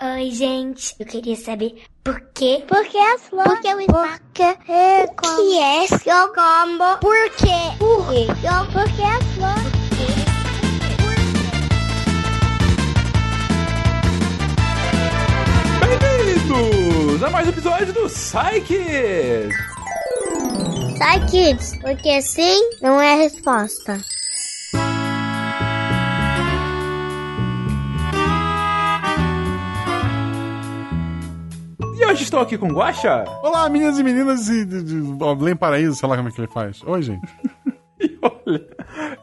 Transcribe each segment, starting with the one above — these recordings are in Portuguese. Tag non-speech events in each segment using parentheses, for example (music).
Oi, gente. Eu queria saber por quê? Por que as flores? Por que o espaço? Por que é O que é seu combo? Por quê? Por quê? Por que as flores? Bem-vindos a mais um episódio do Psyche! Sai, kids, porque sim não é a resposta. Hoje estou aqui com o Guaxa. Olá, meninas e meninas e de, de, de Belém Paraíso, sei lá como é que ele faz. Oi, gente. (laughs) E olha,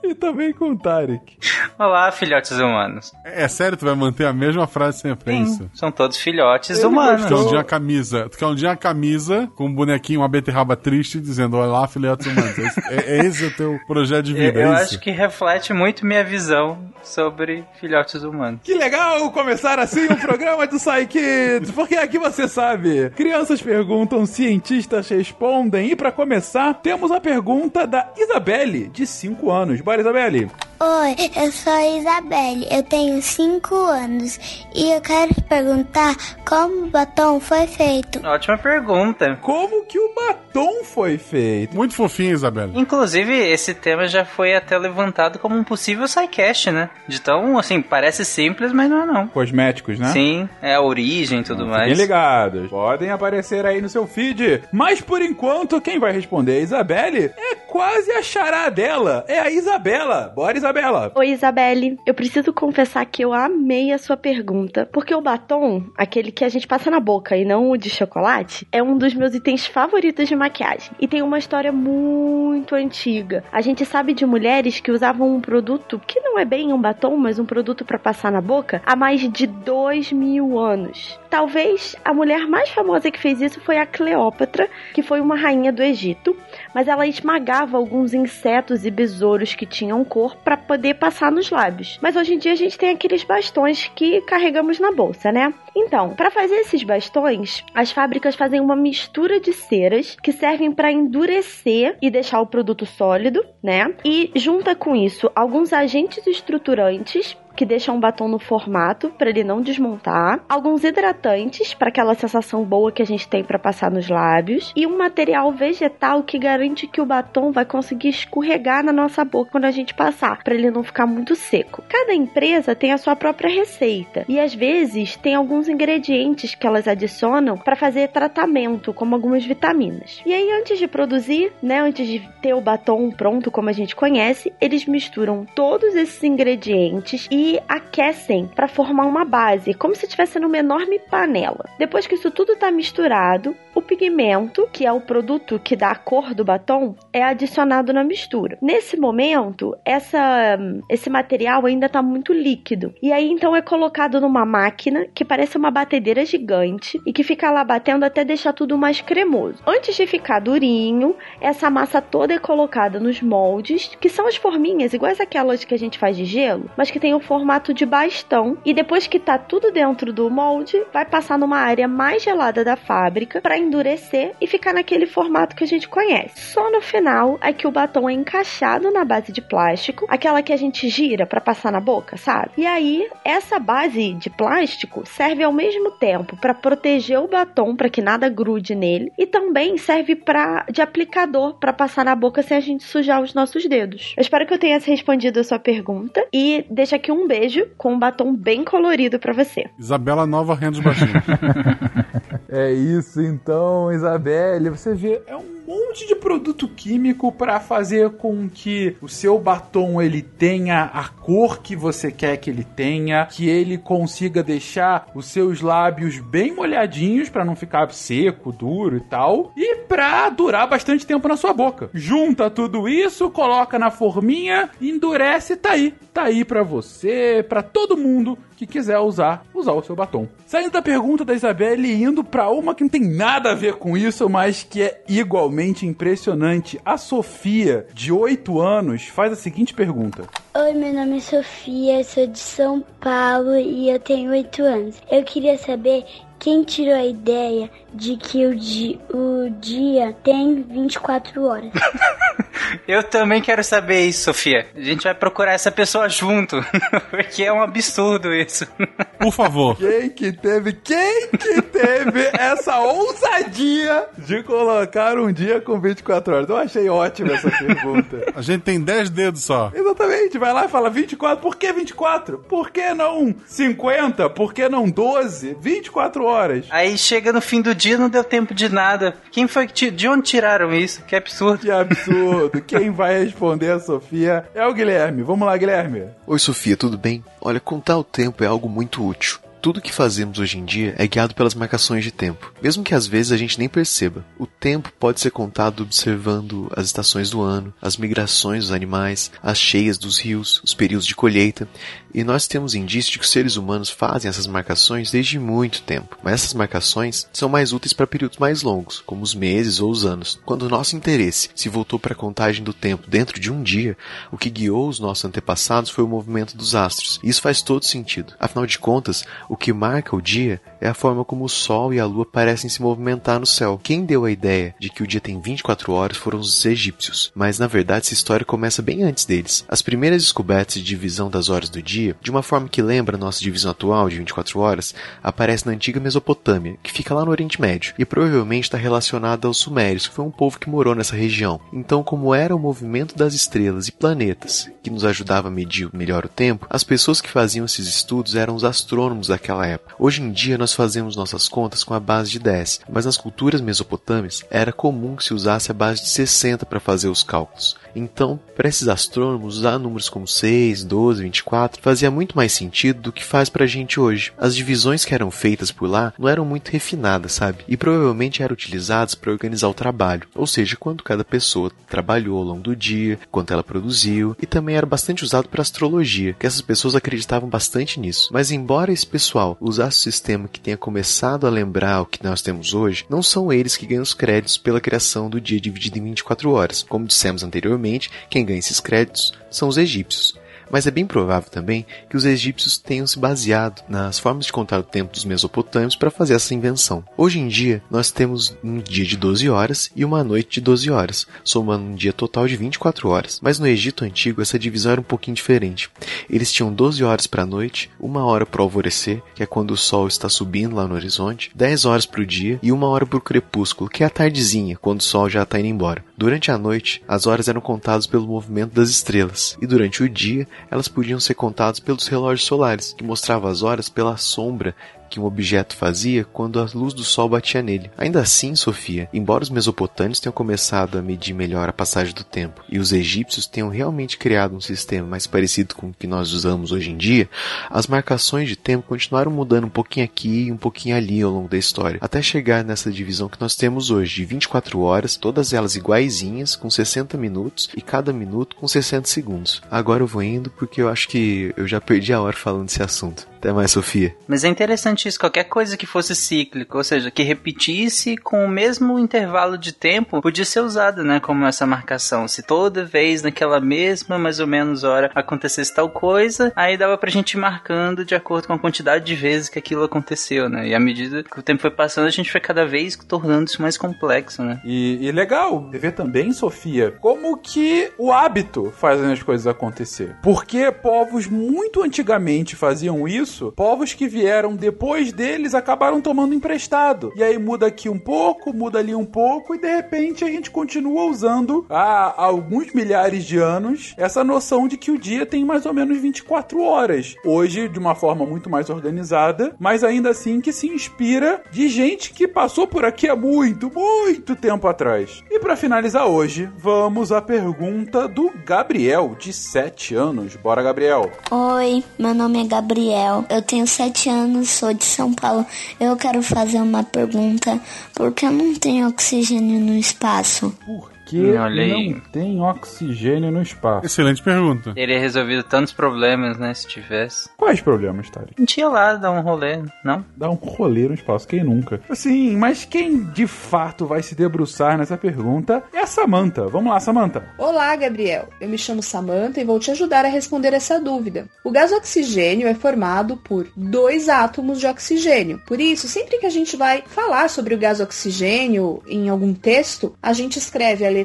e também com o Tarek. Olá, filhotes humanos. É, é sério, tu vai manter a mesma frase sempre, é isso? São todos filhotes Ele humanos. Tu quer um dia a camisa, tu quer um dia a camisa com um bonequinho, uma beterraba triste, dizendo Olá, filhotes humanos. É, esse- é- é esse o teu projeto de Eu, vida, eu é isso? acho que reflete muito minha visão sobre filhotes humanos. Que legal começar assim o programa do Psyche, porque aqui você sabe. Crianças perguntam, cientistas respondem. E pra começar, temos a pergunta da Isabelle, de 5 anos. Bora, Isabelle. Oi, eu sou a Isabelle, eu tenho 5 anos e eu quero te perguntar como o batom foi feito. Ótima pergunta. Como que o batom foi feito? Muito fofinho, Isabela. Inclusive, esse tema já foi até levantado como um possível sidecast, né? De tão, assim, parece simples, mas não é não. Cosméticos, né? Sim, é a origem e tudo Fiquem mais. ligados. Podem aparecer aí no seu feed. Mas por enquanto, quem vai responder a Isabelle é quase a chará dela. É a Isabela. Bora, Isabela. Oi, Isabelle. Eu preciso confessar que eu amei a sua pergunta, porque o batom, aquele que a gente passa na boca e não o de chocolate, é um dos meus itens favoritos de maquiagem e tem uma história muito antiga. A gente sabe de mulheres que usavam um produto que não é bem um batom, mas um produto para passar na boca há mais de dois mil anos. Talvez a mulher mais famosa que fez isso foi a Cleópatra, que foi uma rainha do Egito, mas ela esmagava alguns insetos e besouros que tinham cor para poder passar nos lábios. Mas hoje em dia a gente tem aqueles bastões que carregamos na bolsa, né? Então, para fazer esses bastões, as fábricas fazem uma mistura de ceras que servem para endurecer e deixar o produto sólido, né? E junta com isso alguns agentes estruturantes que deixam o batom no formato para ele não desmontar, alguns hidratantes para aquela sensação boa que a gente tem para passar nos lábios e um material vegetal que garante que o batom vai conseguir escorregar na nossa boca quando a gente passar, para ele não ficar muito seco. Cada empresa tem a sua própria receita e às vezes tem alguns ingredientes que elas adicionam para fazer tratamento, como algumas vitaminas. E aí antes de produzir, né, antes de ter o batom pronto como a gente conhece, eles misturam todos esses ingredientes e aquecem para formar uma base, como se estivesse numa enorme panela. Depois que isso tudo está misturado, o pigmento, que é o produto que dá a cor do batom, é adicionado na mistura. Nesse momento, essa, esse material ainda está muito líquido. E aí então é colocado numa máquina que parece uma batedeira gigante e que fica lá batendo até deixar tudo mais cremoso. Antes de ficar durinho, essa massa toda é colocada nos moldes, que são as forminhas iguais aquelas que a gente faz de gelo, mas que tem o formato de bastão. E depois que tá tudo dentro do molde, vai passar numa área mais gelada da fábrica para endurecer e ficar naquele formato que a gente conhece. Só no final é que o batom é encaixado na base de plástico, aquela que a gente gira para passar na boca, sabe? E aí, essa base de plástico serve ao mesmo tempo para proteger o batom para que nada grude nele e também serve para de aplicador para passar na boca sem a gente sujar os nossos dedos. Eu espero que eu tenha respondido a sua pergunta e deixo aqui um beijo com um batom bem colorido para você. Isabela Nova Renda dos Baixinhos. (laughs) É isso então, Isabelle. Você vê, é um monte de produto químico para fazer com que o seu batom ele tenha a cor que você quer que ele tenha, que ele consiga deixar os seus lábios bem molhadinhos para não ficar seco, duro e tal, e para durar bastante tempo na sua boca. Junta tudo isso, coloca na forminha, endurece e tá aí. Tá aí para você, para todo mundo que quiser usar, usar o seu batom. Saindo da pergunta da Isabelle e indo para uma que não tem nada a ver com isso, mas que é igualmente impressionante. A Sofia, de 8 anos, faz a seguinte pergunta: Oi, meu nome é Sofia, sou de São Paulo e eu tenho 8 anos. Eu queria saber quem tirou a ideia de que o, di o dia tem 24 horas. (laughs) (laughs) Eu também quero saber isso, Sofia. A gente vai procurar essa pessoa junto, (laughs) porque é um absurdo isso. (laughs) Por favor. Quem que teve, quem que teve essa ousadia de colocar um dia com 24 horas? Eu achei ótima essa pergunta. A gente tem 10 dedos só. Exatamente, vai lá e fala 24, por que 24? Por que não 50? Por que não 12? 24 horas. Aí chega no fim do dia não deu tempo de nada. Quem foi que de onde tiraram isso? Que absurdo. Que absurdo. Quem vai responder a Sofia é o Guilherme. Vamos lá, Guilherme. Oi, Sofia, tudo bem? Olha, contar o tempo é algo muito útil. Tudo que fazemos hoje em dia é guiado pelas marcações de tempo, mesmo que às vezes a gente nem perceba. O tempo pode ser contado observando as estações do ano, as migrações dos animais, as cheias dos rios, os períodos de colheita, e nós temos indício de que os seres humanos fazem essas marcações desde muito tempo. Mas essas marcações são mais úteis para períodos mais longos, como os meses ou os anos. Quando o nosso interesse se voltou para a contagem do tempo dentro de um dia, o que guiou os nossos antepassados foi o movimento dos astros. E isso faz todo sentido. Afinal de contas, que marca o dia é a forma como o Sol e a Lua parecem se movimentar no céu. Quem deu a ideia de que o dia tem 24 horas foram os egípcios, mas na verdade essa história começa bem antes deles. As primeiras descobertas de divisão das horas do dia, de uma forma que lembra a nossa divisão atual de 24 horas, aparece na antiga Mesopotâmia, que fica lá no Oriente Médio, e provavelmente está relacionada aos Sumérios, que foi um povo que morou nessa região. Então, como era o movimento das estrelas e planetas que nos ajudava a medir melhor o tempo, as pessoas que faziam esses estudos eram os astrônomos daquela época. Hoje em dia nós fazemos nossas contas com a base de 10, mas nas culturas mesopotâmicas era comum que se usasse a base de 60 para fazer os cálculos. Então, para esses astrônomos, usar números como 6, 12, 24 fazia muito mais sentido do que faz pra gente hoje. As divisões que eram feitas por lá não eram muito refinadas, sabe? E provavelmente eram utilizadas para organizar o trabalho, ou seja, quanto cada pessoa trabalhou ao longo do dia, quanto ela produziu, e também era bastante usado para astrologia, que essas pessoas acreditavam bastante nisso. Mas embora esse pessoal usasse o sistema que tenha começado a lembrar o que nós temos hoje, não são eles que ganham os créditos pela criação do dia dividido em 24 horas. Como dissemos anteriormente, quem ganha esses créditos são os egípcios. Mas é bem provável também que os egípcios tenham se baseado nas formas de contar o tempo dos mesopotâmios para fazer essa invenção. Hoje em dia, nós temos um dia de 12 horas e uma noite de 12 horas, somando um dia total de 24 horas. Mas no Egito antigo, essa divisão era um pouquinho diferente. Eles tinham 12 horas para a noite, uma hora para o alvorecer, que é quando o sol está subindo lá no horizonte, 10 horas para o dia e uma hora para o crepúsculo, que é a tardezinha, quando o sol já está indo embora. Durante a noite, as horas eram contadas pelo movimento das estrelas, e durante o dia, elas podiam ser contadas pelos relógios solares, que mostravam as horas pela sombra que um objeto fazia quando a luz do sol batia nele. Ainda assim, Sofia, embora os mesopotâmios tenham começado a medir melhor a passagem do tempo e os egípcios tenham realmente criado um sistema mais parecido com o que nós usamos hoje em dia, as marcações de tempo continuaram mudando um pouquinho aqui e um pouquinho ali ao longo da história, até chegar nessa divisão que nós temos hoje, de 24 horas, todas elas iguaizinhas, com 60 minutos e cada minuto com 60 segundos. Agora eu vou indo porque eu acho que eu já perdi a hora falando desse assunto. Até mais, Sofia. Mas é interessante isso, qualquer coisa que fosse cíclica, ou seja, que repetisse com o mesmo intervalo de tempo, podia ser usada, né, como essa marcação. Se toda vez naquela mesma, mais ou menos, hora acontecesse tal coisa, aí dava pra gente ir marcando de acordo com a quantidade de vezes que aquilo aconteceu, né? E à medida que o tempo foi passando, a gente foi cada vez tornando isso mais complexo, né? E, e legal ver também, Sofia, como que o hábito faz as coisas acontecer. Porque povos muito antigamente faziam isso, povos que vieram depois deles acabaram tomando emprestado. E aí muda aqui um pouco, muda ali um pouco, e de repente a gente continua usando há alguns milhares de anos essa noção de que o dia tem mais ou menos 24 horas. Hoje, de uma forma muito mais organizada, mas ainda assim que se inspira de gente que passou por aqui há muito, muito tempo atrás. E para finalizar hoje, vamos à pergunta do Gabriel, de 7 anos. Bora, Gabriel. Oi, meu nome é Gabriel. Eu tenho sete anos, sou de São Paulo. Eu quero fazer uma pergunta. Por que eu não tenho oxigênio no espaço? Por que aí. não tem oxigênio no espaço? Excelente pergunta. Teria resolvido tantos problemas, né, se tivesse. Quais problemas, Tari? A gente ia lá dar um rolê, não? Dá um rolê no espaço, quem nunca? Sim, mas quem de fato vai se debruçar nessa pergunta é a Samantha. Vamos lá, Samantha. Olá, Gabriel. Eu me chamo Samantha e vou te ajudar a responder essa dúvida. O gás oxigênio é formado por dois átomos de oxigênio. Por isso, sempre que a gente vai falar sobre o gás oxigênio em algum texto, a gente escreve ali letra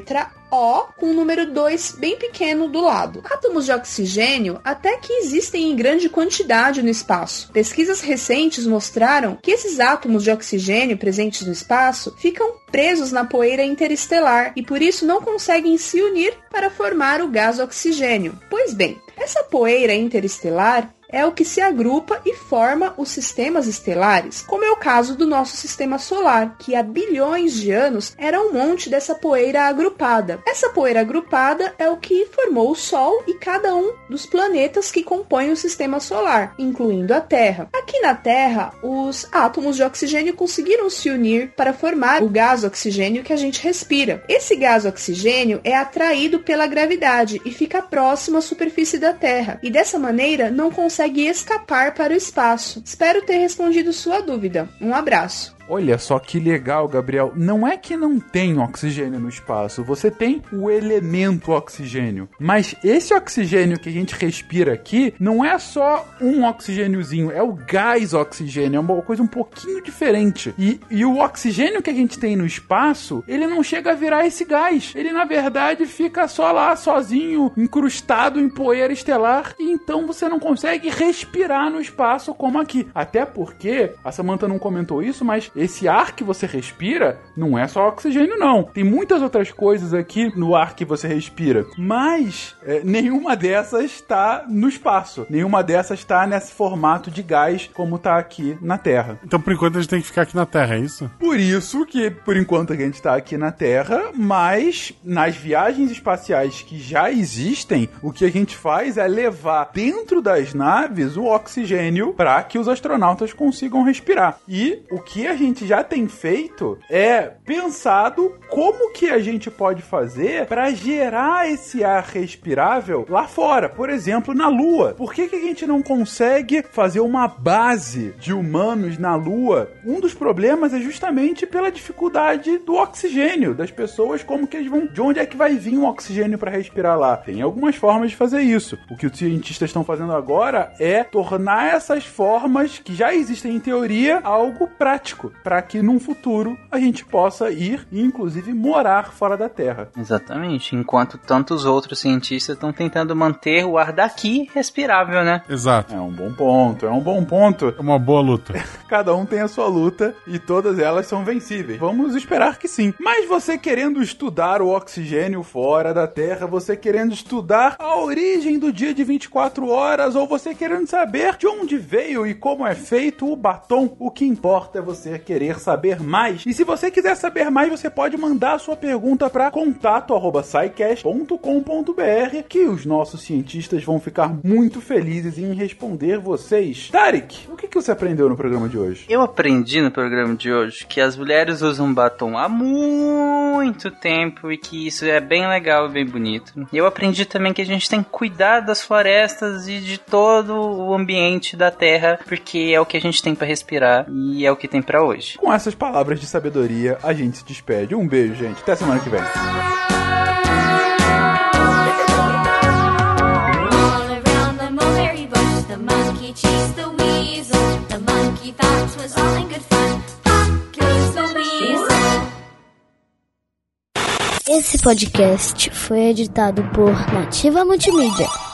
O com o número 2 bem pequeno do lado. Átomos de oxigênio até que existem em grande quantidade no espaço. Pesquisas recentes mostraram que esses átomos de oxigênio presentes no espaço ficam presos na poeira interestelar e por isso não conseguem se unir para formar o gás oxigênio. Pois bem, essa poeira interestelar é o que se agrupa e forma os sistemas estelares, como é o caso do nosso sistema solar, que há bilhões de anos era um monte dessa poeira agrupada. Essa poeira agrupada é o que formou o Sol e cada um dos planetas que compõem o sistema solar, incluindo a Terra. Aqui na Terra, os átomos de oxigênio conseguiram se unir para formar o gás oxigênio que a gente respira. Esse gás oxigênio é atraído pela gravidade e fica próximo à superfície da Terra, e dessa maneira não consegue consegue escapar para o espaço. Espero ter respondido sua dúvida. Um abraço. Olha só que legal, Gabriel. Não é que não tem oxigênio no espaço, você tem o elemento oxigênio. Mas esse oxigênio que a gente respira aqui não é só um oxigêniozinho, é o gás oxigênio, é uma coisa um pouquinho diferente. E, e o oxigênio que a gente tem no espaço, ele não chega a virar esse gás. Ele na verdade fica só lá sozinho, incrustado em poeira estelar, e então você não consegue respirar no espaço como aqui. Até porque, a Samantha não comentou isso, mas esse ar que você respira não é só oxigênio, não. Tem muitas outras coisas aqui no ar que você respira. Mas é, nenhuma dessas está no espaço. Nenhuma dessas está nesse formato de gás como está aqui na Terra. Então, por enquanto, a gente tem que ficar aqui na Terra, é isso? Por isso que, por enquanto, a gente está aqui na Terra, mas nas viagens espaciais que já existem, o que a gente faz é levar dentro das naves o oxigênio para que os astronautas consigam respirar. E o que a gente já tem feito é pensado como que a gente pode fazer para gerar esse ar respirável lá fora, por exemplo, na Lua. Por que, que a gente não consegue fazer uma base de humanos na Lua? Um dos problemas é justamente pela dificuldade do oxigênio das pessoas, como que eles vão, de onde é que vai vir o oxigênio para respirar lá? Tem algumas formas de fazer isso. O que os cientistas estão fazendo agora é tornar essas formas que já existem em teoria algo prático para que num futuro a gente possa ir e inclusive morar fora da Terra. Exatamente. Enquanto tantos outros cientistas estão tentando manter o ar daqui respirável, né? Exato. É um bom ponto, é um bom ponto. É uma boa luta. (laughs) Cada um tem a sua luta e todas elas são vencíveis. Vamos esperar que sim. Mas você querendo estudar o oxigênio fora da Terra, você querendo estudar a origem do dia de 24 horas, ou você querendo saber de onde veio e como é feito o batom, o que importa é você querer saber mais. E se você quiser saber mais, você pode mandar a sua pergunta para contato@saicast.com.br, que os nossos cientistas vão ficar muito felizes em responder vocês. Tarek, o que, que você aprendeu no programa de hoje? Eu aprendi no programa de hoje que as mulheres usam batom há muito tempo e que isso é bem legal e bem bonito. E eu aprendi também que a gente tem que cuidar das florestas e de todo o ambiente da Terra, porque é o que a gente tem para respirar e é o que tem para hoje. Com essas palavras de sabedoria, a gente se despede. Um beijo, gente. Até semana que vem. Esse podcast foi editado por Nativa Multimídia.